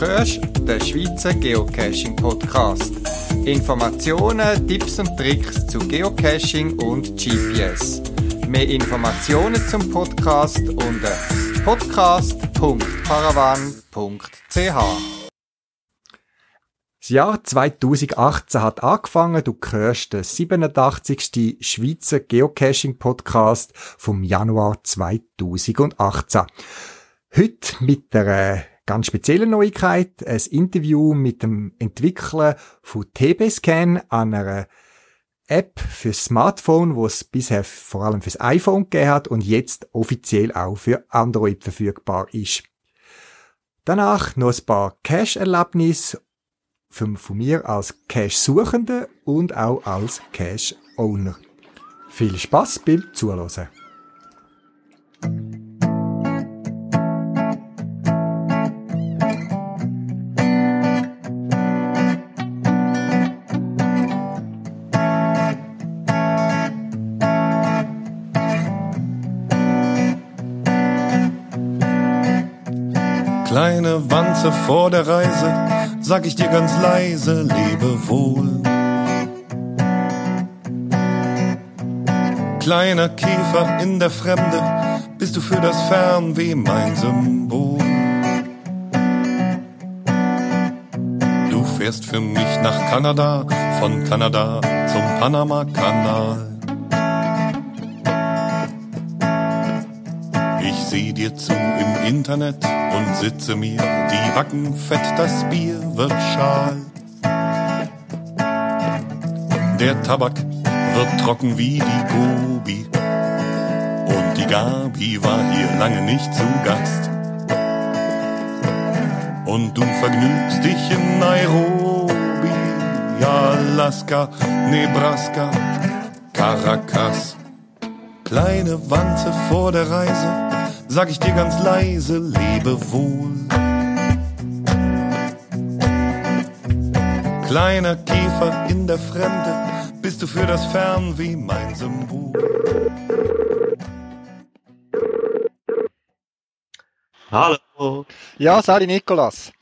hörst den Schweizer Geocaching Podcast. Informationen, Tipps und Tricks zu Geocaching und GPS. Mehr Informationen zum Podcast unter podcast.paravan.ch. Das Jahr 2018 hat angefangen. Du hörst den 87. Schweizer Geocaching Podcast vom Januar 2018. Heute mit der ganz speziellen Neuigkeit, ein Interview mit dem Entwickler von TB-Scan, einer App fürs Smartphone, wo es bisher vor allem fürs iPhone gegeben hat und jetzt offiziell auch für Android verfügbar ist. Danach noch ein paar Cache-Erlebnisse von, von mir als Cache-Suchende und auch als Cache-Owner. Viel Spaß beim Zuhören. Kleine Wanze vor der Reise, sag ich dir ganz leise, lebe wohl. Kleiner Käfer in der Fremde, bist du für das Fernweh mein Symbol. Du fährst für mich nach Kanada, von Kanada zum Panama-Kanal. Seh dir zu im Internet und sitze mir die Backen fett, das Bier wird schal. Der Tabak wird trocken wie die Gobi und die Gabi war hier lange nicht zu Gast. Und du vergnügst dich in Nairobi, Alaska, Nebraska, Caracas. Kleine Wanze vor der Reise sag ich dir ganz leise, lebe wohl. Kleiner Käfer in der Fremde, bist du für das Fernweh mein Symbol. Hallo. Ja, Sali Nikolas.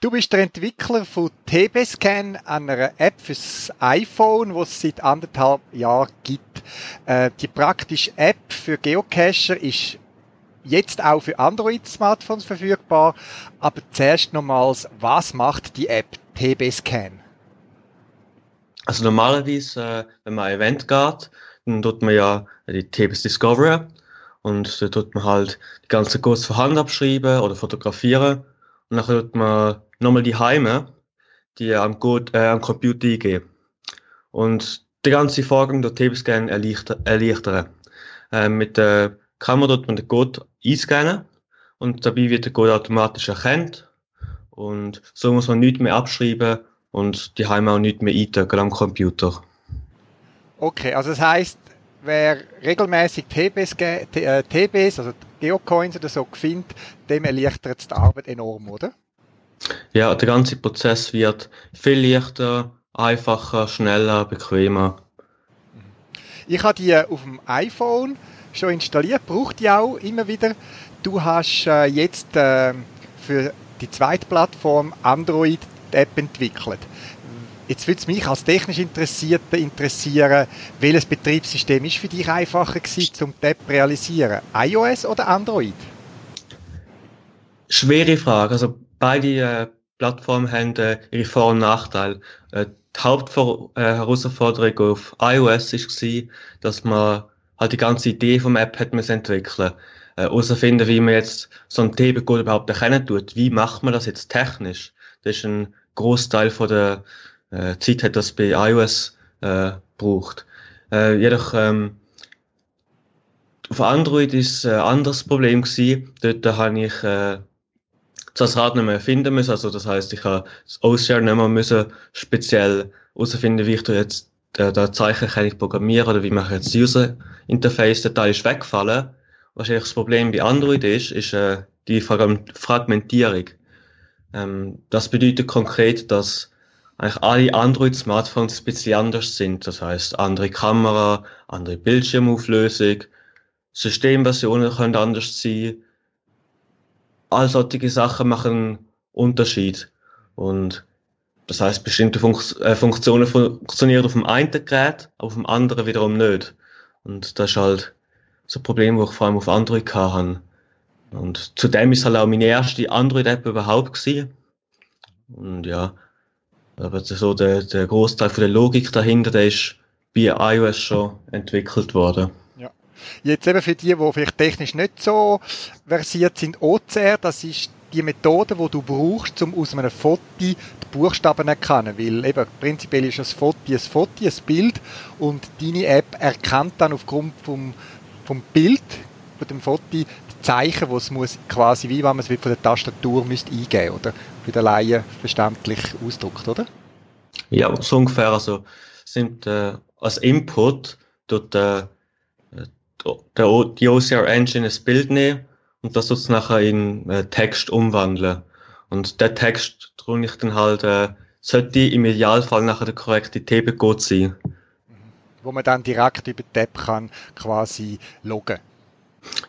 Du bist der Entwickler von TB-Scan, einer App fürs iPhone, die es seit anderthalb Jahren gibt. Äh, die praktische App für Geocacher ist jetzt auch für Android-Smartphones verfügbar. Aber zuerst nochmals, was macht die App TB Scan? Also normalerweise, äh, wenn man ein Event geht, dann tut man ja die TBS Discovery und da tut man halt die ganze Codes von Hand abschreiben oder fotografieren und dann tut man nochmal die Heime, die am, Code, äh, am Computer eingeben. Und der ganze Vorgang der TB-Scan erleichtern. Äh, mit der kann man dort mit den Code einscannen und dabei wird der Code automatisch erkannt und so muss man nichts mehr abschreiben und die haben auch nichts mehr eintragen am Computer. Okay, also das heißt, wer regelmäßig TBs, äh, TBs, also Geocoins oder so findet, dem erleichtert es die Arbeit enorm, oder? Ja, der ganze Prozess wird viel leichter, einfacher, schneller, bequemer. Ich habe die auf dem iPhone schon installiert, braucht die auch immer wieder. Du hast äh, jetzt äh, für die zweite Plattform Android App entwickelt. Jetzt würde es mich als technisch Interessierter interessieren, welches Betriebssystem ist für dich einfacher gewesen, um die App zu realisieren? iOS oder Android? Schwere Frage. Also beide äh, Plattformen haben äh, ihre Vor- und Nachteile. Äh, die Hauptherausforderung auf iOS war, dass man halt die ganze Idee vom App hat man entwickeln. Äh, herausfinden, wie man jetzt so ein Themencode überhaupt erkennen tut. Wie macht man das jetzt technisch? Das ist ein Großteil von der äh, Zeit, hat das bei iOS äh, braucht. Äh, jedoch ähm, auf Android ist ein anderes Problem gewesen. Dort habe ich äh, das Rad nicht mehr finden müssen. Also das heißt, ich habe das OShare nicht mehr müssen speziell herausfinden, wie ich da jetzt der, der Zeichen kann ich programmieren oder wie mache ich jetzt das User Interface, der Teil ist weggefallen. Wahrscheinlich das Problem bei Android ist, ist äh, die Fragmentierung. Ähm, das bedeutet konkret, dass eigentlich alle Android-Smartphones ein bisschen anders sind. Das heißt, andere Kamera, andere Bildschirmauflösung, Systemversionen können anders sein. All solche Sachen machen Unterschied. Und das heißt, bestimmte Funk äh, Funktionen funktionieren auf dem einen Gerät, aber auf dem anderen wiederum nicht. Und das ist halt so ein Problem, das ich vor allem auf Android hatte. Und zudem ist halt auch meine erste Android-App überhaupt gewesen. Und ja, aber so der, der Großteil von der Logik dahinter, der ist bei iOS schon entwickelt worden. Jetzt eben für die, die vielleicht technisch nicht so versiert sind, OCR, das ist die Methode, die du brauchst, um aus einem Foto die Buchstaben zu erkennen. Weil eben prinzipiell ist ein Foto ein Foto, ein Bild und deine App erkennt dann aufgrund vom, vom Bild, von dem Foto, die Zeichen, die es muss quasi, wie wenn man es von der Tastatur müsste eingeben oder? Für den Laien verständlich ausdrückt, oder? Ja, so ungefähr. Also sind äh, als Input dort äh, der, die OCR Engine ein Bild nehmen und das soll nachher in äh, Text umwandeln. Und der Text tue ich dann halt, äh, sollte im Idealfall nachher der korrekte TB-Code sein. Wo man dann direkt über die App kann quasi loggen.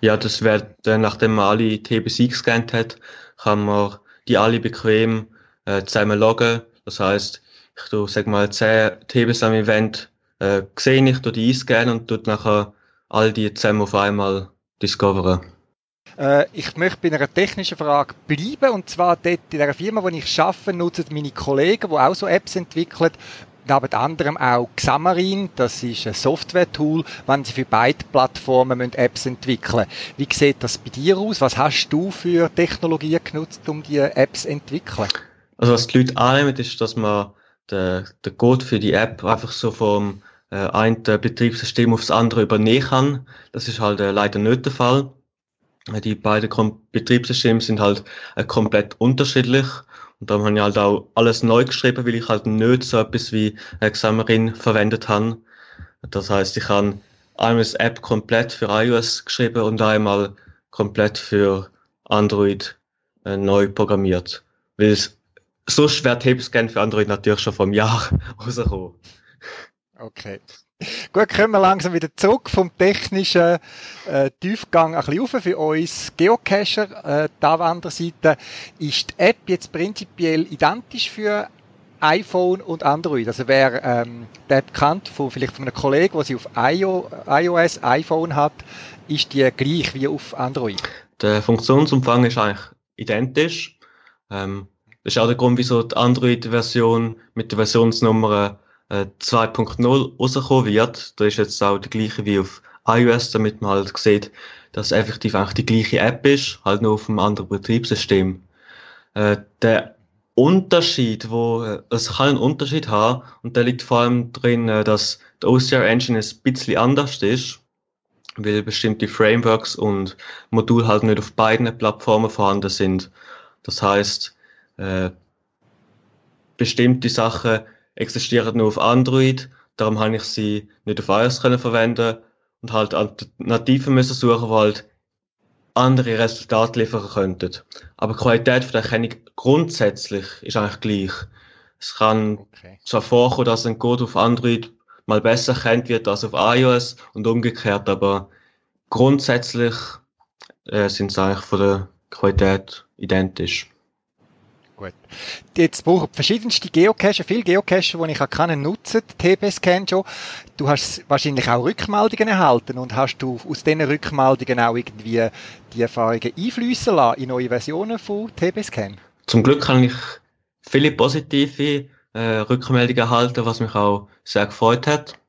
Ja, das wird, äh, nachdem man alle TBs eingescannt hat, kann man die alle bequem äh, zusammen loggen. Das heißt, ich tu, sag mal, 10 TBs am Event äh, sehe ich, tu die einscannen und tut nachher all die zusammen auf einmal discoveren. Äh, ich möchte bei einer technischen Frage bleiben, und zwar dort in der Firma, wo ich arbeite, nutzen meine Kollegen, die auch so Apps entwickeln, neben anderem auch Xamarin, das ist ein Software-Tool, wenn sie für beide Plattformen Apps entwickeln Wie sieht das bei dir aus? Was hast du für Technologien genutzt, um die Apps zu entwickeln? Also was die Leute annehmen, ist, dass man den, den Code für die App einfach so vom äh, einen Betriebssystem aufs andere übernehmen kann. Das ist halt äh, leider nicht der Fall. Die beiden Kom Betriebssysteme sind halt äh, komplett unterschiedlich. Und darum habe ich halt auch alles neu geschrieben, weil ich halt nicht so etwas wie Xamarin verwendet habe. Das heißt, ich habe einmal das App komplett für iOS geschrieben und einmal komplett für Android äh, neu programmiert. Weil es so schwer Tapescan für Android natürlich schon vom Jahr rausgekommen. Okay. Gut, kommen wir langsam wieder zurück vom technischen äh, Tiefgang ein bisschen rauf für uns Geocacher. Äh, die Anwenderseite ist die App jetzt prinzipiell identisch für iPhone und Android. Also wer ähm, die App kennt, von, vielleicht von einem Kollegen, der sie auf IO, iOS, iPhone hat, ist die gleich wie auf Android. Der Funktionsumfang ist eigentlich identisch. Ähm, das ist auch der Grund, wieso die Android-Version mit der Versionsnummer 2.0 rausgekommen wird. Da ist jetzt auch der gleiche wie auf iOS, damit man halt sieht, dass effektiv eigentlich die gleiche App ist, halt nur auf einem anderen Betriebssystem. Äh, der Unterschied, wo äh, es kann einen Unterschied haben und der liegt vor allem drin, äh, dass der OCR Engine ein bisschen anders ist, weil bestimmte Frameworks und Module halt nicht auf beiden Plattformen vorhanden sind. Das heißt, äh, bestimmte Sachen existieren nur auf Android, darum habe ich sie nicht auf iOS können verwenden und halt Alternativen müssen suchen, die halt andere Resultate liefern könnten. Aber die Qualität von der Erkennung grundsätzlich ist eigentlich gleich. Es kann okay. zwar vorkommen, dass ein Code auf Android mal besser erkannt wird als auf iOS und umgekehrt, aber grundsätzlich äh, sind sie eigentlich von der Qualität identisch. Gut. Jetzt brauchen verschiedenste Geocacher, viele Geocacher, die ich kann, nutzen, TP-Scan schon. Du hast wahrscheinlich auch Rückmeldungen erhalten und hast du aus diesen Rückmeldungen auch irgendwie die Erfahrungen einfließen lassen in neue Versionen von TP-Scan? Zum Glück habe ich viele positive äh, Rückmeldungen erhalten, was mich auch sehr gefreut hat.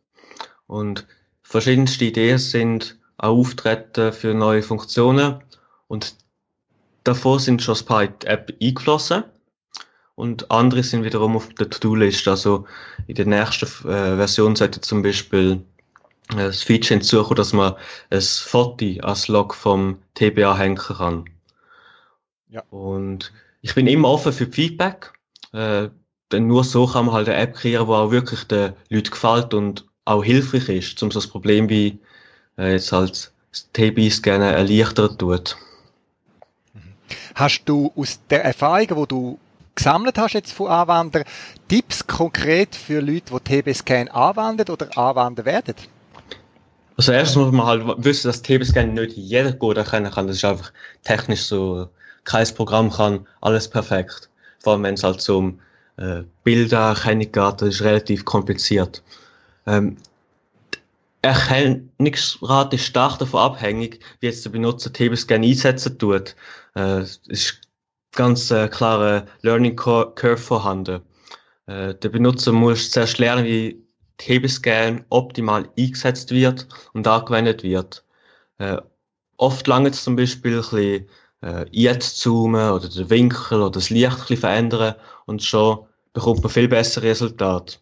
Und verschiedenste Ideen sind auch auftreten für neue Funktionen und davor sind schon ein paar App eingeflossen und andere sind wiederum auf der To-Do-List. Also in der nächsten äh, Version sollte zum Beispiel äh, das Feature hinzukommen, dass man ein Foto als Log vom TBA hängen kann. Ja. Und ich bin immer offen für Feedback. Äh, denn nur so kann man halt eine App kreieren, die auch wirklich den Leuten gefällt und auch hilfreich ist, um so das Problem wie äh, jetzt halt das TB-Scannen erleichtern tut. Hast du aus der Erfahrung, wo du gesammelt hast jetzt von Anwendern, Tipps konkret für Leute, die TB-Scan anwenden oder anwenden werden? Also erstens muss man halt wissen, dass TB-Scan nicht jeder gut erkennen kann. Das ist einfach technisch so, kein Programm kann alles perfekt. vor allem wenn es halt um äh, Bildererkennung geht, das ist relativ kompliziert. Ähm, Erkennungsrate ist stark davon abhängig, wie jetzt der Benutzer TB-Scan einsetzen tut. Äh, ist ganz äh, klare Learning Curve vorhanden. Äh, der Benutzer muss zuerst lernen, wie TB-Scan optimal eingesetzt wird und angewendet wird. Äh, oft lange zum Beispiel ein bisschen äh, jetzt zoomen oder den Winkel oder das Licht ein bisschen verändern und schon bekommt man viel bessere Resultate.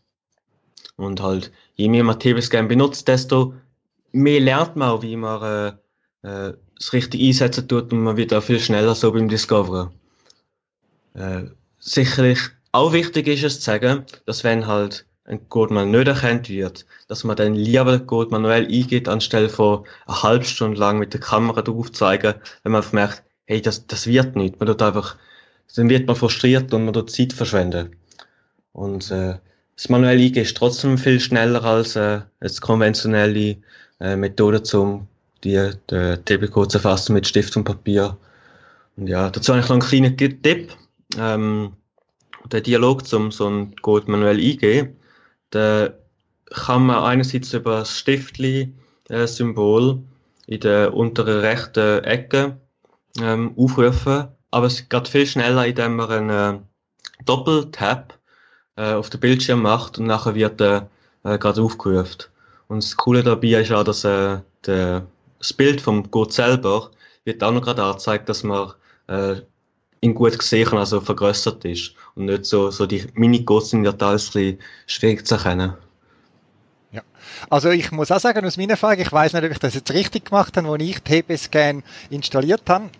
Und halt, je mehr man TB-Scan benutzt, desto mehr lernt man auch, wie man äh, äh, es richtig einsetzen tut und man wird auch viel schneller so beim Discoveren. Äh, sicherlich auch wichtig ist es zu sagen, dass wenn halt ein Code mal nicht erkannt wird, dass man dann lieber den Code manuell eingeht, anstelle von eine halbe Stunde lang mit der Kamera drauf zeigen, wenn man merkt, hey, das, das wird nicht. Man tut einfach, dann wird man frustriert und man tut Zeit verschwenden. Und äh, das manuelle Eingehen ist trotzdem viel schneller als äh, als konventionelle äh, Methode, um die, die TB-Code zu erfassen mit Stift und Papier. Und ja, dazu habe ich noch einen kleinen Tipp. Ähm, der Dialog zum so einen Code manuell eingehen, da kann man einerseits über das Stiftli-Symbol äh, in der unteren rechten Ecke ähm, aufrufen, aber es geht viel schneller, indem man einen äh, Doppeltap äh, auf den Bildschirm macht und nachher wird er äh, gerade aufgerufen. Und das Coole dabei ist auch, dass äh, der, das Bild vom Code selber wird auch noch gerade angezeigt, dass man äh, ihn gut gesehen kann, also vergrößert ist. Und nicht so, so die Mini-Codes sind ja teils schwierig zu erkennen. Ja. Also ich muss auch sagen, aus meiner Erfahrung, ich weiß nicht, ob ich das jetzt richtig gemacht habe, als ich TP-Scan installiert habe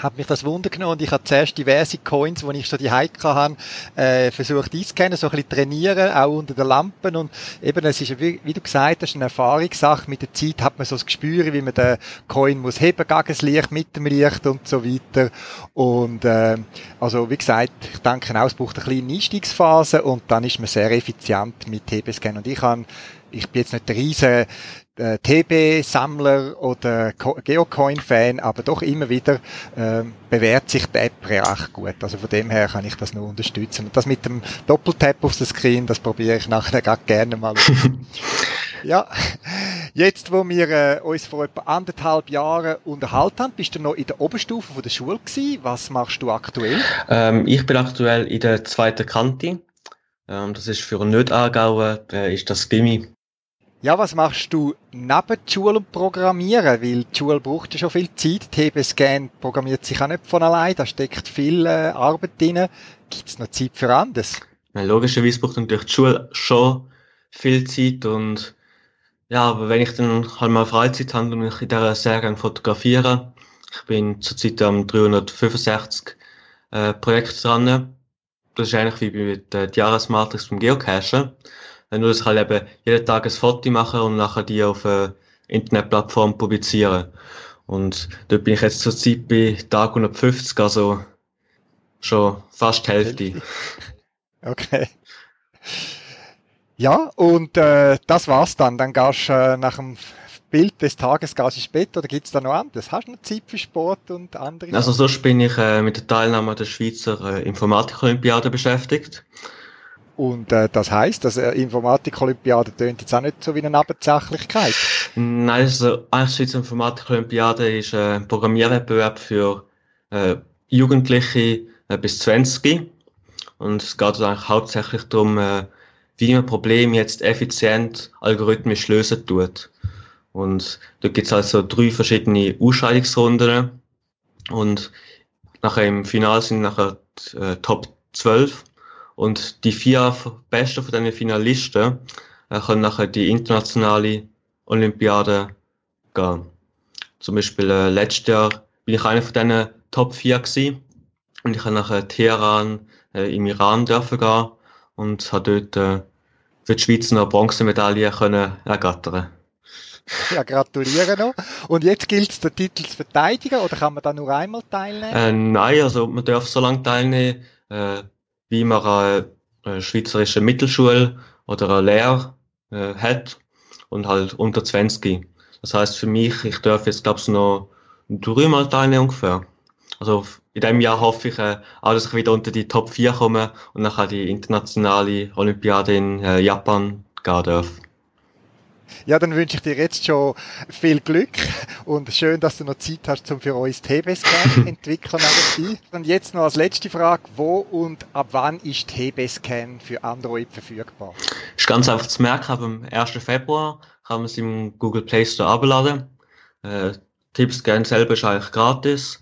hat mich das Wunder genommen und ich habe zuerst diverse Coins, die ich schon die Heike habe, äh, versucht einzuscannen, so ein bisschen trainieren, auch unter den Lampen und eben, es ist, wie, wie du gesagt hast, eine Erfahrungssache. Mit der Zeit hat man so das Gespür, wie man den Coin muss heben gegen das Licht, mit dem Licht und so weiter. Und, äh, also, wie gesagt, ich denke es braucht eine kleine Einstiegsphase und dann ist man sehr effizient mit TB-Scan und ich habe ich bin jetzt nicht der riesen äh, TB-Sammler oder Geocoin-Fan, aber doch immer wieder äh, bewährt sich die App recht gut. Also von dem her kann ich das nur unterstützen. Und das mit dem Doppeltap auf der Screen, das probiere ich nachher gerade gerne mal. ja, jetzt wo wir äh, uns vor etwa anderthalb Jahren unterhalten haben, bist du noch in der Oberstufe von der Schule gewesen. Was machst du aktuell? Ähm, ich bin aktuell in der zweiten Kante. Ähm, das ist für einen Nicht-Aargauer, äh, ist das Gimmi. Ja, was machst du neben Schule und Programmieren? Weil die Schule braucht ja schon viel Zeit. TB-Scan programmiert sich auch nicht von allein. Da steckt viel äh, Arbeit drin. Gibt es noch Zeit für anderes? Ja, logischerweise braucht natürlich die Schule schon viel Zeit und ja, aber wenn ich dann halt mal Freizeit habe, dann ich in dieser sehr gerne fotografieren. Ich bin zurzeit am 365 äh, Projekt dran. Das ist eigentlich wie mit der Jahresmatrix vom Geocachen nur, dass ich halt eben jeden Tag ein Foto machen und nachher die auf eine Internetplattform publizieren. Und dort bin ich jetzt zur Zeit bei Tag 150, also schon fast die Hälfte. Okay. Ja, und äh, das war's dann. Dann gehst du äh, nach dem Bild des Tages gehst ins Bett oder gibt's da noch anderes? Hast du noch Zeit für Sport und andere? Also sonst bin ich äh, mit der Teilnahme der Schweizer äh, Informatik-Olympiade beschäftigt. Und äh, das heißt, dass äh, Informatik-Olympiade tönt jetzt auch nicht so wie eine Nebensächlichkeit. Nein, also Schweizer Informatik-Olympiade ist äh, ein Programmierwettbewerb für äh, Jugendliche äh, bis 20. Und es geht eigentlich hauptsächlich darum, äh, wie man Probleme jetzt effizient algorithmisch lösen tut. Und da gibt es also drei verschiedene Ausscheidungsrunden. Und nachher im Finale sind nachher die, äh, Top 12 und die vier Besten von diesen Finalisten äh, können nachher die internationale Olympiade gehen. Zum Beispiel äh, letztes Jahr bin ich einer von diesen Top 4 gewesen. Und ich habe nachher Teheran äh, im Iran dürfen gehen und habe dort äh, für die Schweiz noch Bronzemedaille können ergattern. Ja, gratuliere noch. Und jetzt gilt es, den Titel zu verteidigen oder kann man da nur einmal teilnehmen? Äh, nein, also man darf so lange teilnehmen, äh, wie man eine, schweizerische Mittelschule oder eine Lehre äh, hat und halt unter 20. Das heißt für mich, ich darf jetzt glaube ich noch dreimal teilnehmen ungefähr. Also in diesem Jahr hoffe ich äh, auch, dass ich wieder unter die Top 4 komme und nachher die internationale Olympiade in äh, Japan gehen darf. Ja, dann wünsche ich dir jetzt schon viel Glück und schön, dass du noch Zeit hast, um für uns TB-Scan entwickeln nebenbei. Und jetzt noch als letzte Frage, wo und ab wann ist TB-Scan für Android verfügbar? Ist ganz einfach zu merken, am 1. Februar kann man es im Google Play Store abladen. Äh, TB-Scan selber ist eigentlich gratis.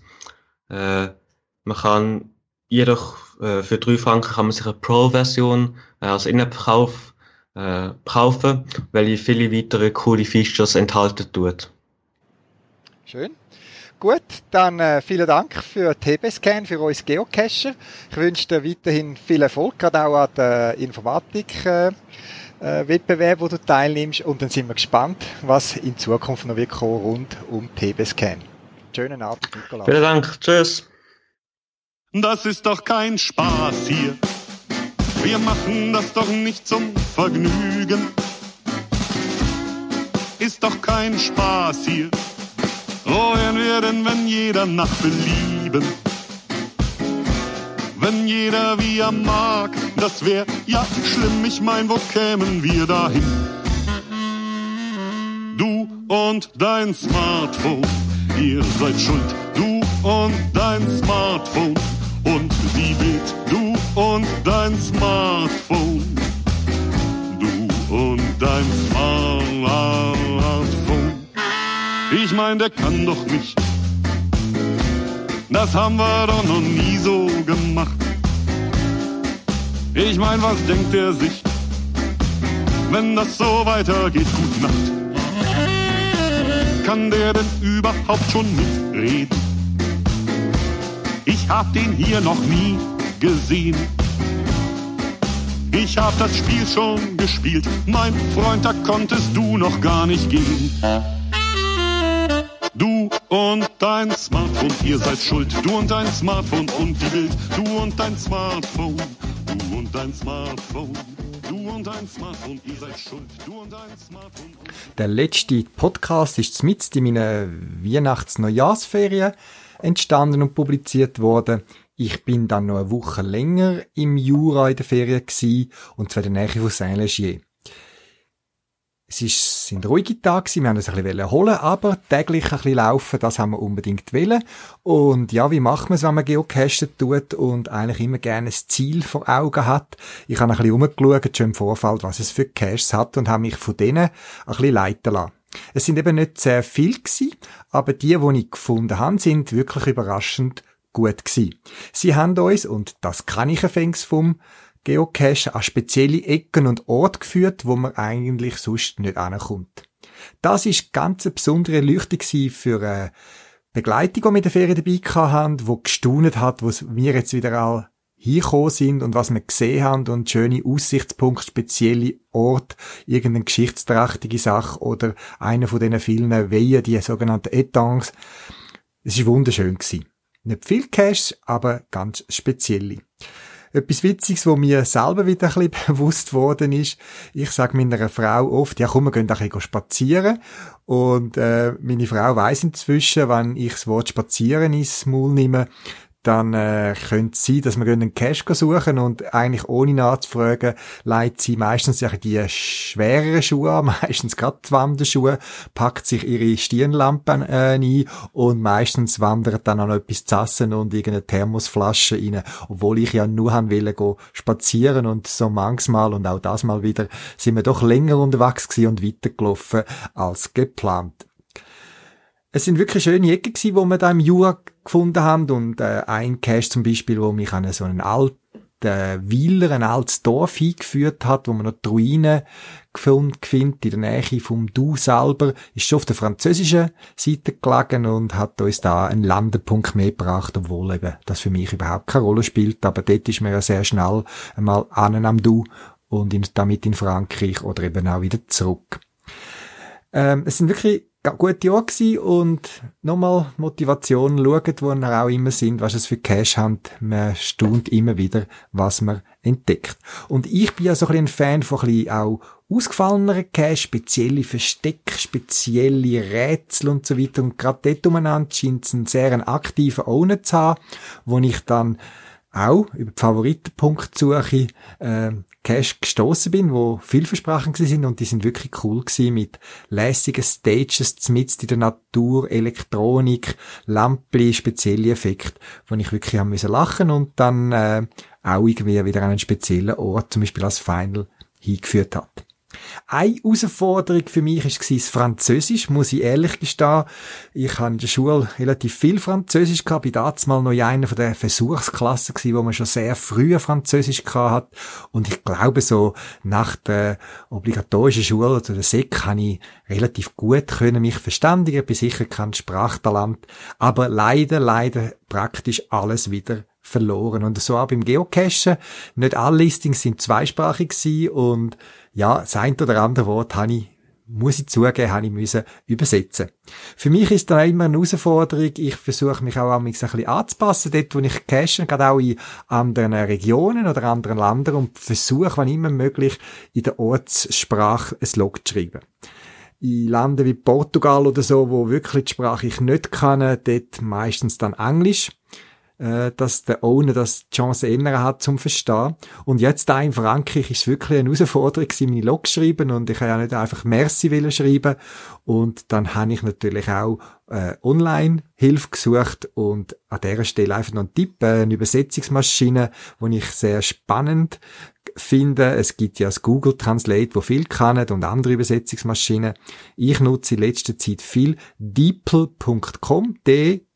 Äh, man kann jedoch äh, für drei Franken kann man sich eine Pro-Version äh, als In-App-Kauf äh, kaufen, weil ich viele weitere coole Features enthalten tut. Schön. Gut, dann äh, vielen Dank für TB-Scan, für uns Geocacher. Ich wünsche dir weiterhin viel Erfolg, gerade auch an der Informatik. Äh, äh, Wettbewerb, wo du teilnimmst und dann sind wir gespannt, was in Zukunft noch wird kommen rund um TB-Scan. Schönen Abend, Nikolaus. Vielen Dank. Tschüss. Das ist doch kein Spaß hier. Wir machen das doch nicht zum Vergnügen. Ist doch kein Spaß hier. Wohin wir denn, wenn jeder nach Belieben? Wenn jeder wie er mag, das wär ja schlimm. Ich mein, wo kämen wir dahin? Du und dein Smartphone, ihr seid schuld. Du und dein Smartphone und die Bild, du und dein Smartphone. Du und dein Smartphone. Ich mein, der kann doch nicht. Das haben wir doch noch nie so gemacht. Ich mein, was denkt er sich, wenn das so weitergeht? Gut Nacht. Kann der denn überhaupt schon mitreden? Ich hab den hier noch nie gesehen. Ich hab das Spiel schon gespielt, mein Freund, da konntest du noch gar nicht gehen. Du und dein Smartphone, ihr seid schuld. Du und dein Smartphone und die Bild. Du und dein Smartphone. Du und dein Smartphone. Du und dein Smartphone, ihr seid schuld. Du und dein Smartphone. Der letzte Podcast ist mitten in meiner Weihnachts-Neujahrsferien entstanden und publiziert worden. Ich bin dann noch eine Woche länger im Jura in der Ferien gewesen, und zwar in der Nähe von Saint-Legier. Es ist, sind ruhige Tage gewesen, wir haben uns ein bisschen holen, aber täglich ein bisschen laufen, das haben wir unbedingt wollen. Und ja, wie macht man es, wenn man Geocachen tut und eigentlich immer gerne ein Ziel vor Augen hat? Ich habe ein bisschen umgeschaut, schon im Vorfeld, was es für Caches hat und habe mich von denen ein bisschen leiten lassen. Es sind eben nicht sehr viel gewesen, aber die, die ich gefunden habe, sind wirklich überraschend gut gewesen. Sie haben uns, und das kann ich fängs vom Geocache, an spezielle Ecken und Orte geführt, wo man eigentlich sonst nicht ankommt. Das ist ganz eine besondere Leuchtung für eine Begleitung, die wir in der Ferien dabei hatten, die gestaunet hat, wo wir jetzt wieder all hingekommen sind und was wir gesehen haben und schöne Aussichtspunkte, spezielle Ort, irgendeine geschichtsträchtige Sache oder einer von diesen vielen Wehen, die sogenannten Etangs. Es war wunderschön gewesen. Nicht viel Cash, aber ganz spezielle. Etwas Witziges, wo mir selber wieder ein bisschen bewusst worden ist. Ich sage meiner Frau oft, ja komm, wir gehen ein bisschen spazieren. Und äh, meine Frau weiß inzwischen, wenn ich das Wort spazieren ins Maul nehme, dann äh, könnte es sein, dass wir einen Cash suchen und eigentlich ohne nachzufragen, leitet sie meistens die schwereren Schuhe an, meistens gerade die Wanderschuhe, packt sich ihre Stirnlampen äh, ein und meistens wandert dann noch etwas zu essen und irgendeine Thermosflasche rein, obwohl ich ja nur haben wollen, go spazieren und so manchmal und auch das mal wieder sind wir doch länger unterwegs gewesen und weitergelaufen als geplant. Es sind wirklich schöne Ecken gewesen, wo wir da im Jura gefunden haben und äh, ein Cache zum Beispiel, wo mich an so einen alten Weiler, ein altes Dorf hingeführt hat, wo man noch die Ruinen gefunden findet, in der Nähe vom Du selber, ist schon auf der französischen Seite gelegen und hat uns da einen Landepunkt mehr gebracht, obwohl eben das für mich überhaupt keine Rolle spielt, aber dort ist man ja sehr schnell einmal an am Du und damit in Frankreich oder eben auch wieder zurück. Ähm, es sind wirklich gute Jahre gewesen und nochmal Motivation, schaut, wo wir auch immer sind, was es für Cash haben. Man staunt immer wieder, was man entdeckt. Und ich bin ja so ein, ein Fan von ein bisschen auch ausgefalleneren Cache, spezielle Verstecke, spezielle Rätsel und so weiter. Und gerade dort umeinander scheint es einen sehr aktiven Owner zu haben, wo ich dann auch über die Favoritenpunktsuche äh, Cache gestoßen bin, wo vielversprechend sind und die sind wirklich cool gewesen mit lässigen Stages mitten in der Natur, Elektronik, Lampli, spezielle Effekte, wo ich wirklich haben müssen lachen und dann äh, auch irgendwie wieder an einen speziellen Ort, zum Beispiel als Final, hingeführt hat. Eine Herausforderung für mich war das Französisch, muss ich ehrlich gestehen. Ich habe in der Schule relativ viel Französisch gehabt, bin damals mal noch in einer von der Versuchsklassen gewesen, wo man schon sehr früh Französisch gehabt hat. Und ich glaube, so nach der obligatorischen Schule oder der Sek habe ich relativ gut können mich verständigen, bin sicher kein Sprachtalent, aber leider, leider praktisch alles wieder verloren. Und so auch beim Geocachen. Nicht alle Listings sind zweisprachig gewesen und ja, das ein oder andere Wort habe ich muss ich zugeben, habe ich müssen übersetzen. Für mich ist dann immer eine Herausforderung. Ich versuche mich auch ein bisschen anzupassen, dort, wo ich cache, gerade auch in anderen Regionen oder anderen Ländern und versuche, wann immer möglich, in der Ortssprache ein Log zu schreiben. In Ländern wie Portugal oder so, wo wirklich die Sprache ich nicht kann, dort meistens dann Englisch äh, dass der Owner das die Chance eher hat zum Verstehen. Und jetzt da in Frankreich ist es wirklich eine Herausforderung meine Log schreiben und ich habe ja nicht einfach Merci wollen schreiben und dann habe ich natürlich auch äh, online Hilfe gesucht und an dieser Stelle einfach noch ein Tipp, äh, eine Übersetzungsmaschine, die ich sehr spannend finde. Es gibt ja das Google Translate, wo viel kann und andere Übersetzungsmaschinen. Ich nutze in letzter Zeit viel deepl.com, D-E-E-P-L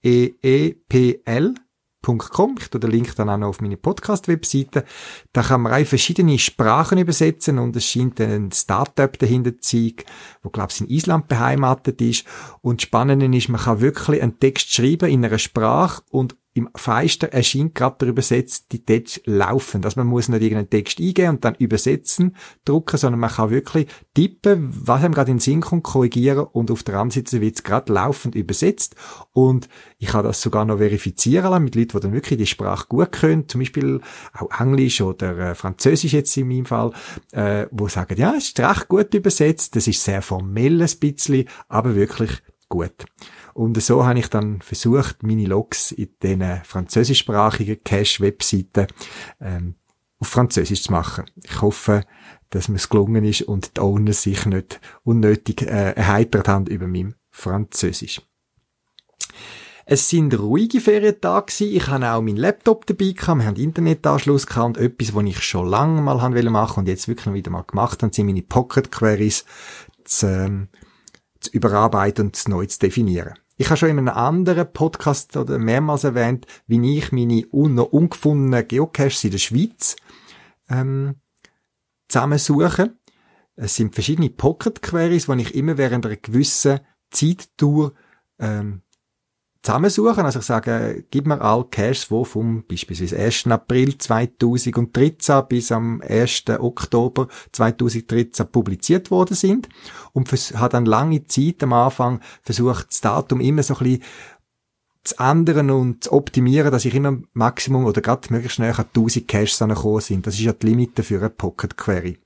ich tue den Link dann auch noch auf meine Podcast-Webseite. Da kann man auch verschiedene Sprachen übersetzen und es scheint ein Startup dahinter zu sein, wo, glaube ich, in Island beheimatet ist. Und spannend ist, man kann wirklich einen Text schreiben in einer Sprache und im Feister erscheint gerade der übersetzt die Text laufen. Also man muss nicht irgendeinen Text eingeben und dann übersetzen, drucken, sondern man kann wirklich tippen, was einem gerade in den Sinn kommt, korrigieren und auf der anderen wird es gerade laufend übersetzt. Und ich kann das sogar noch verifizieren lassen mit Leuten, die dann wirklich die Sprache gut können, zum Beispiel auch Englisch oder äh, Französisch jetzt in meinem Fall, äh, wo sagen, ja, es ist recht gut übersetzt, das ist sehr formell ein bisschen, aber wirklich gut. Und so habe ich dann versucht, meine Logs in diesen französischsprachigen Cache-Webseiten ähm, auf Französisch zu machen. Ich hoffe, dass mir es gelungen ist und die Owner sich nicht unnötig äh, erheitert haben über mein Französisch. Es sind ruhige Ferientage gewesen. Ich hatte auch meinen Laptop dabei gehabt. Wir haben Internetanschluss gehabt und etwas, was ich schon lange mal machen wollte und jetzt wirklich wieder mal gemacht habe, sind meine Pocket Queries zu, ähm, zu überarbeiten und neu zu definieren. Ich habe schon in einem anderen Podcast oder mehrmals erwähnt, wie ich meine un noch ungefundenen Geocaches in der Schweiz ähm, zusammensuche. Es sind verschiedene Pocket Queries, die ich immer während einer gewissen Zeittour ähm, zusammensuchen. Also ich sage, gib mir all Caches, die vom beispielsweise 1. April 2013 bis am 1. Oktober 2013 publiziert worden sind und hat dann lange Zeit am Anfang versucht, das Datum immer so ein bisschen zu ändern und zu optimieren, dass ich immer Maximum oder gerade möglichst schnell an 1000 Caches angekommen sind. Das ist ja die Limite für eine Pocket Query.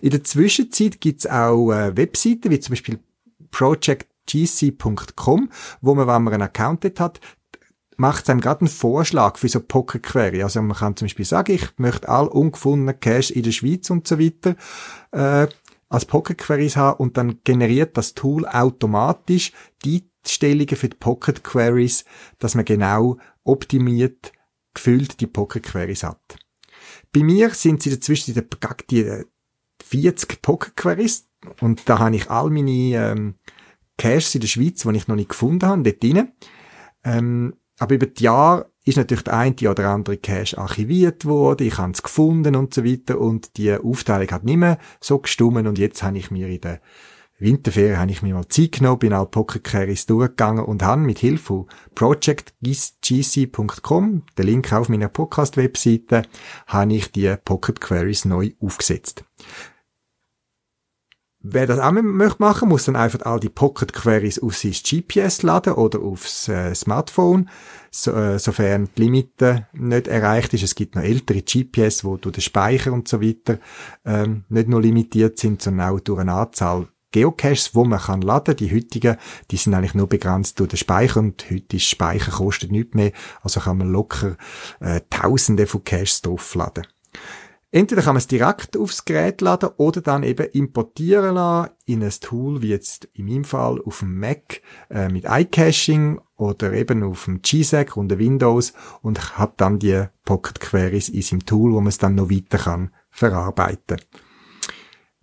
In der Zwischenzeit gibt es auch äh, Webseiten, wie zum Beispiel Project gc.com, wo man, wenn man einen Account hat, macht einem gerade einen Vorschlag für so Pocket Query. Also man kann zum Beispiel sagen, ich möchte all ungefundene Cache in der Schweiz und so weiter äh, als Pocket Queries haben und dann generiert das Tool automatisch die Stellungen für die Pocket Queries, dass man genau optimiert gefüllt die Pocket Queries hat. Bei mir sind sie dazwischen die 40 Pocket Queries und da habe ich all meine ähm, Caches in der Schweiz, die ich noch nicht gefunden habe, dort drin. Ähm, aber über die Jahre ist natürlich der eine oder andere Cache archiviert worden, ich habe es gefunden und so weiter und die Aufteilung hat nicht mehr so gestummen und jetzt habe ich mir in der Winterferien habe ich mir mal Zeit genommen, bin auch Pocket Queries durchgegangen und habe mit Hilfe von projectgc.com, der Link auf meiner Podcast-Webseite, habe ich die Pocket Queries neu aufgesetzt. Wer das auch möchte machen, muss dann einfach all die Pocket Queries auf sein GPS laden oder aufs äh, Smartphone, so, äh, sofern die Limite nicht erreicht ist. Es gibt noch ältere GPS, wo durch den Speicher und so weiter ähm, nicht nur limitiert sind, sondern auch durch eine Anzahl Geocaches, wo man kann laden. Die heutigen, die sind eigentlich nur begrenzt durch den Speicher und heute ist Speicher kostet nichts mehr, also kann man locker äh, Tausende von Caches draufladen. Entweder kann man es direkt aufs Gerät laden oder dann eben importieren lassen in ein Tool, wie jetzt in meinem Fall auf dem Mac äh, mit iCaching oder eben auf dem GSAC unter Windows und hat dann die Pocket Queries in seinem Tool, wo man es dann noch weiter kann verarbeiten.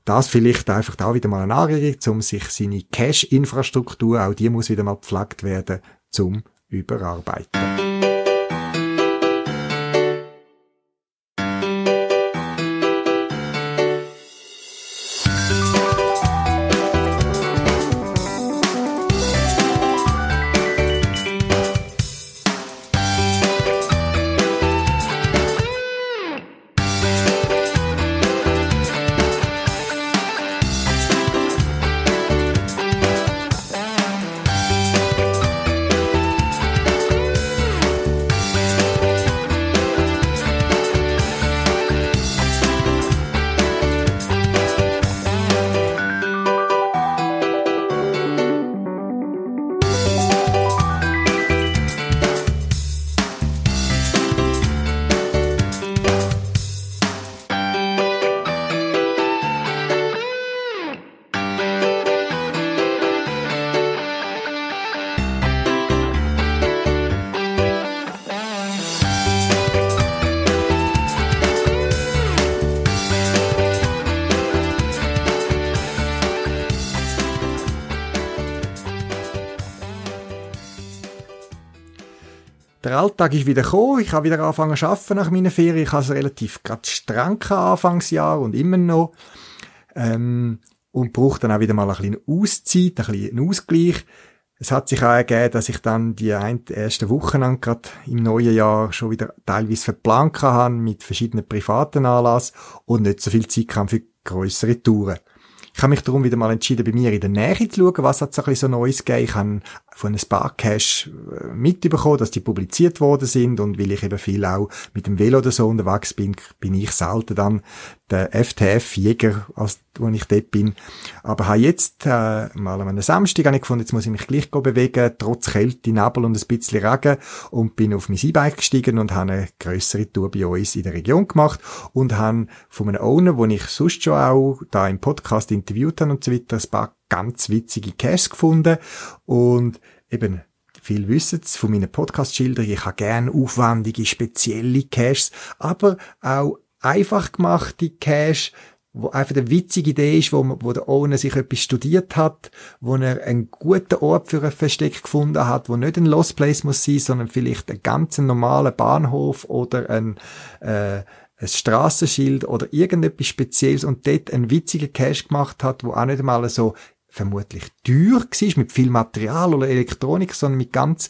Das vielleicht einfach da wieder mal eine Anregung, um sich seine Cache-Infrastruktur, auch die muss wieder mal gepflegt werden, zum Überarbeiten. Der Alltag ist wieder gekommen. Ich habe wieder angefangen zu arbeiten nach meiner Ferien. Ich habe es relativ gerade streng Anfangsjahr und immer noch. Ähm, und brauche dann auch wieder mal ein bisschen Auszeit, ein bisschen Ausgleich. Es hat sich auch ergeben, dass ich dann die ersten Wochen gerade im neuen Jahr schon wieder teilweise verplant habe mit verschiedenen privaten Anlass und nicht so viel Zeit kann für größere Touren. Ich habe mich darum wieder mal entschieden, bei mir in der Nähe zu schauen, was hat so ein bisschen so Neues gegeben. Ich habe von ein paar Cash äh, mitbekommen, dass die publiziert worden sind und weil ich eben viel auch mit dem Velo oder so unterwegs bin, bin ich selten dann der FTF-Jäger, als wo ich dort bin. Aber habe jetzt äh, mal an einem Samstag ich gefunden, jetzt muss ich mich gleich bewegen, trotz Kälte, Nebel und ein bisschen Regen und bin auf mein E-Bike gestiegen und habe eine grössere Tour bei uns in der Region gemacht und habe von einem Owner, den ich sonst schon auch da im Podcast interviewt habe und so weiter, ein paar ganz witzige Caches gefunden und eben viel wissen von meinen Podcast-Schildern. Ich habe gerne aufwendige, spezielle Caches, aber auch einfach gemachte Cache, wo einfach eine witzige Idee ist, wo, man, wo der Owner sich etwas studiert hat, wo er einen guten Ort für ein Versteck gefunden hat, wo nicht ein Lost Place muss sein, sondern vielleicht ein ganz normaler Bahnhof oder ein, äh, ein Straßenschild oder irgendetwas Spezielles und dort einen witzigen Cache gemacht hat, wo auch nicht einmal so vermutlich teuer war, mit viel Material oder Elektronik, sondern mit ganz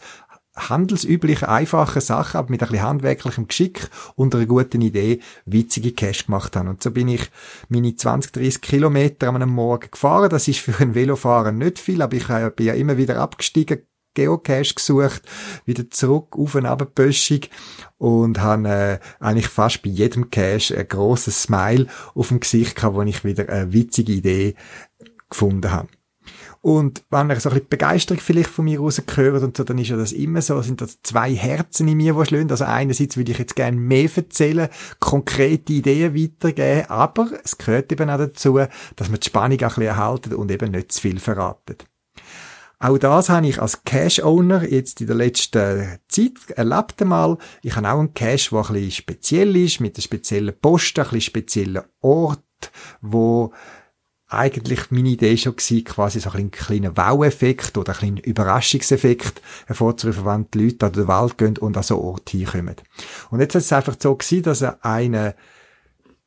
handelsüblichen, einfachen Sachen, aber mit ein bisschen handwerklichem Geschick und einer guten Idee witzige Cash gemacht haben. Und so bin ich meine 20, 30 Kilometer an einem Morgen gefahren. Das ist für einen Velofahrer nicht viel, aber ich bin ja immer wieder abgestiegen, Geocache gesucht, wieder zurück auf eine Abböschung und habe äh, eigentlich fast bei jedem Cache ein grosses Smile auf dem Gesicht gehabt, wo ich wieder eine witzige Idee gefunden habe. Und wenn ihr so ein bisschen Begeisterung vielleicht von mir rausgehört und so, dann ist ja das immer so, sind das zwei Herzen in mir, die schlagen. Also einerseits würde ich jetzt gerne mehr erzählen, konkrete Ideen weitergeben, aber es gehört eben auch dazu, dass man die Spannung auch ein bisschen erhalten und eben nicht zu viel verratet. Auch das habe ich als Cash-Owner jetzt in der letzten Zeit erlebt einmal. Ich habe auch einen Cash, der ein bisschen speziell ist, mit einer speziellen Post, ein bisschen speziellen Ort, wo eigentlich meine Idee schon gewesen, quasi so ein kleiner Wow-Effekt oder ein kleiner Überraschungseffekt hervorzurufen, wenn die Leute an den Wald gehen und an so Ort hinkommen. Und jetzt ist es einfach so gewesen, dass er eine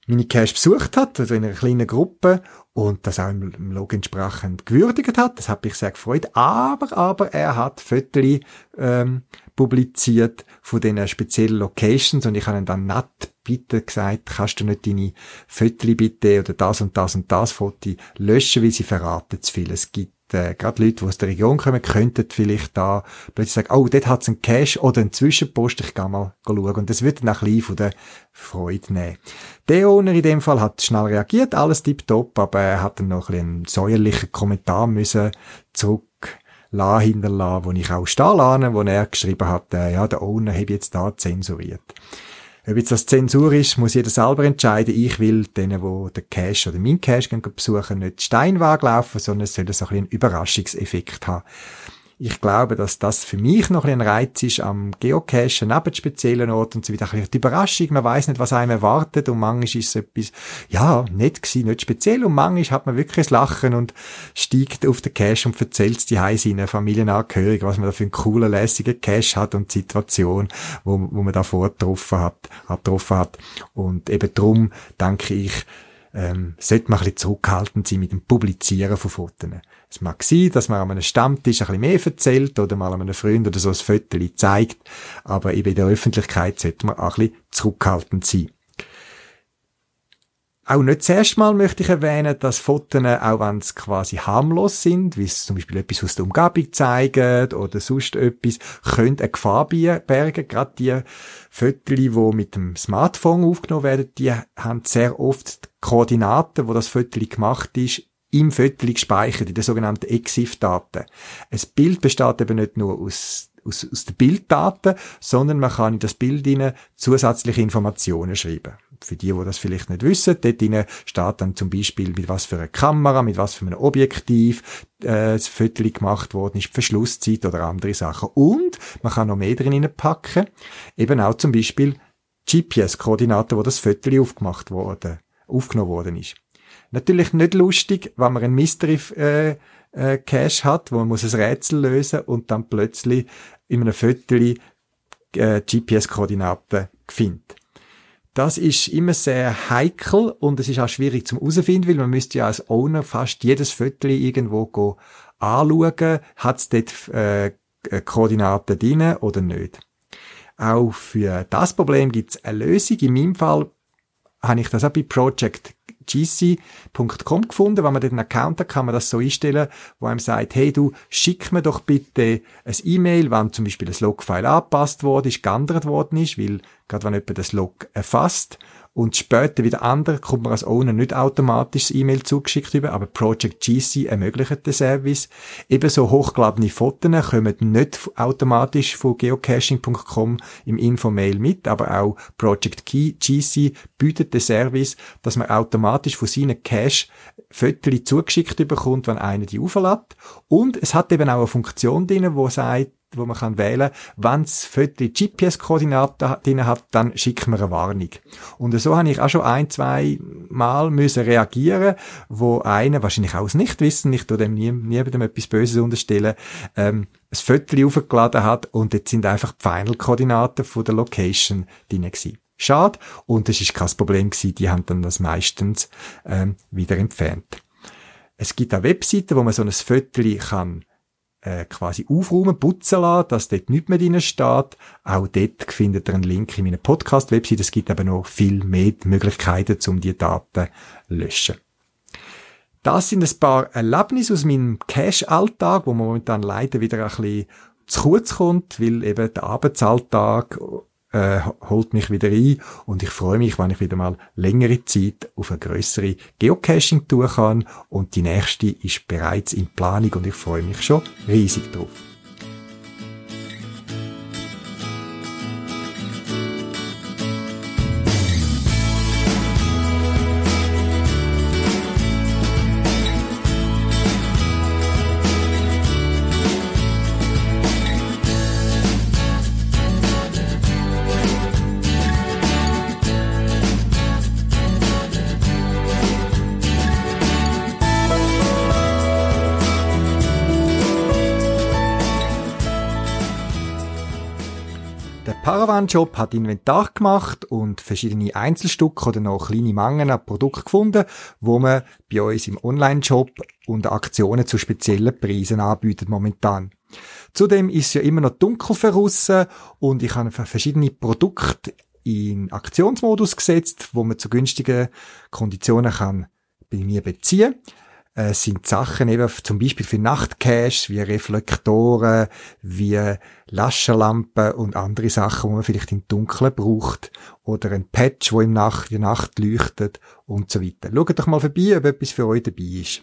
meine Cash besucht hat, also in einer kleinen Gruppe, und das auch im Log entsprechend gewürdigt hat. Das hat mich sehr gefreut. Aber, aber er hat Fotos ähm, publiziert von diesen speziellen Locations und ich habe ihn dann nett bitte gesagt, kannst du nicht deine Fotos bitte oder das und das und das Foto löschen, weil sie verraten zu viel. Es gibt äh, gerade Leute, die aus der Region kommen, könnten vielleicht da plötzlich sagen, oh, dort hat es einen Cache oder einen Zwischenpost, ich gehe mal schauen. Und das wird dann ein bisschen von der Freude nehmen. Der Owner in dem Fall hat schnell reagiert, alles tipptopp, aber er hat dann noch ein bisschen einen säuerlichen Kommentar müssen zurück hinterlassen, wo ich auch stehen wo er geschrieben hat, äh, ja, der Owner habe jetzt da zensuriert. Ob jetzt das Zensur ist, muss jeder selber entscheiden. Ich will denen, die den Cash oder meinen Cash besuchen, nicht Steinwagen laufen, sondern es soll so ein bisschen einen Überraschungseffekt haben ich glaube, dass das für mich noch ein Reiz ist am Geocachen, neben speziellen Orten und so weiter. Die Überraschung, man weiß nicht, was einem erwartet und manchmal ist es etwas, ja, nett gewesen, nicht speziell und manchmal hat man wirklich das Lachen und steigt auf den Cache und erzählt die seinen Familienangehörigen, was man da für einen coolen, lässigen Cache hat und die Situation, wo, wo man da vorgetroffen hat, hat, getroffen hat. Und eben drum denke ich, ähm, sollte man ein bisschen zurückhaltend sein mit dem Publizieren von Fotos. Es mag sein, dass man an einem Stammtisch ein bisschen mehr erzählt oder mal einem Freund oder so ein Foto zeigt, aber eben in der Öffentlichkeit sollte man auch ein bisschen zurückhaltend sein. Auch nicht zuerst mal möchte ich erwähnen, dass Fotos, auch wenn sie quasi harmlos sind, wie es zum Beispiel etwas aus der Umgebung zeigen oder sonst etwas, können eine Gefahr bergen. Gerade die Fotos, die mit dem Smartphone aufgenommen werden, die haben sehr oft die Koordinaten, wo das Foto gemacht ist, im Foto gespeichert, in den sogenannten EXIF-Daten. Ein Bild besteht eben nicht nur aus, aus, aus den Bilddaten, sondern man kann in das Bild hinein zusätzliche Informationen schreiben. Für die, die das vielleicht nicht wissen, dort hinein steht dann zum Beispiel, mit was für einer Kamera, mit was für einem Objektiv äh, das Foto gemacht worden ist, Verschlusszeit oder andere Sachen. Und man kann noch mehr drin packen, eben auch zum Beispiel GPS-Koordinaten, wo das Foto aufgemacht wurde, aufgenommen worden ist. Natürlich nicht lustig, wenn man einen Mystery äh, äh, Cache hat, wo man muss ein Rätsel lösen und dann plötzlich in einem Viertel äh, GPS-Koordinaten findet. Das ist immer sehr heikel und es ist auch schwierig zum herausfinden, weil man müsste ja als Owner fast jedes Viertel irgendwo go anschauen, hat es dort äh, Koordinaten drin oder nicht. Auch für das Problem gibt es eine Lösung. In meinem Fall habe ich das auch bei Project gc.com gefunden. Wenn man dort einen Account hat, kann man das so einstellen, wo einem sagt, hey du, schick mir doch bitte ein E-Mail, wenn zum Beispiel das Logfile angepasst worden ist, geändert worden ist, weil gerade wenn jemand das Log erfasst und später wieder andere kommt man als Owner nicht automatisch E-Mail zugeschickt über, aber Project GC ermöglicht den Service. Ebenso hochgeladene Fotos kommen nicht automatisch von geocaching.com im Infomail mit, aber auch Project GC bietet den Service, dass man automatisch von seinen Cache Fotos zugeschickt bekommt, wenn einer die auflädt. Und es hat eben auch eine Funktion drin, wo sagt, wo man kann wählen kann, wenn das Foto GPS-Koordinaten drin hat, dann schickt mir eine Warnung. Und so habe ich auch schon ein, zwei Mal müssen reagieren, wo einer, wahrscheinlich auch aus Nichtwissen, ich tue dem nie, niemandem etwas Böses unterstellen, ähm, ein Foto aufgeladen hat und jetzt sind einfach die Final-Koordinaten von der Location drin gewesen. Schade. Und es ist kein Problem gewesen, die haben dann das meistens ähm, wieder entfernt. Es gibt auch Webseiten, wo man so ein Foto kann äh, quasi aufräumen, putzen lassen, dass dort nichts mehr drin steht. Auch dort findet ihr einen Link in meiner Podcast-Website. Es gibt aber noch viel mehr Möglichkeiten, um die Daten zu löschen. Das sind ein paar Erlebnisse aus meinem Cash-Alltag, wo man momentan leider wieder ein bisschen zu kurz kommt, weil eben der Arbeitsalltag äh, holt mich wieder ein und ich freue mich, wenn ich wieder mal längere Zeit auf eine größere Geocaching-Tour kann und die nächste ist bereits in Planung und ich freue mich schon riesig drauf. Caravan-Shop hat Inventar gemacht und verschiedene Einzelstücke oder noch kleine Mengen an Produkten gefunden, wo man bei uns im Online-Shop und Aktionen zu speziellen Preisen anbietet momentan. Zudem ist es ja immer noch dunkel verrissen und ich habe verschiedene Produkte in Aktionsmodus gesetzt, wo man zu günstigen Konditionen kann bei mir beziehen. Es sind Sachen eben zum Beispiel für Nachtcash, wie Reflektoren, wie Laschenlampen und andere Sachen, die man vielleicht im Dunkeln braucht. Oder ein Patch, wo im Nacht, die Nacht leuchtet und so weiter. Schaut doch mal vorbei, ob etwas für euch dabei ist.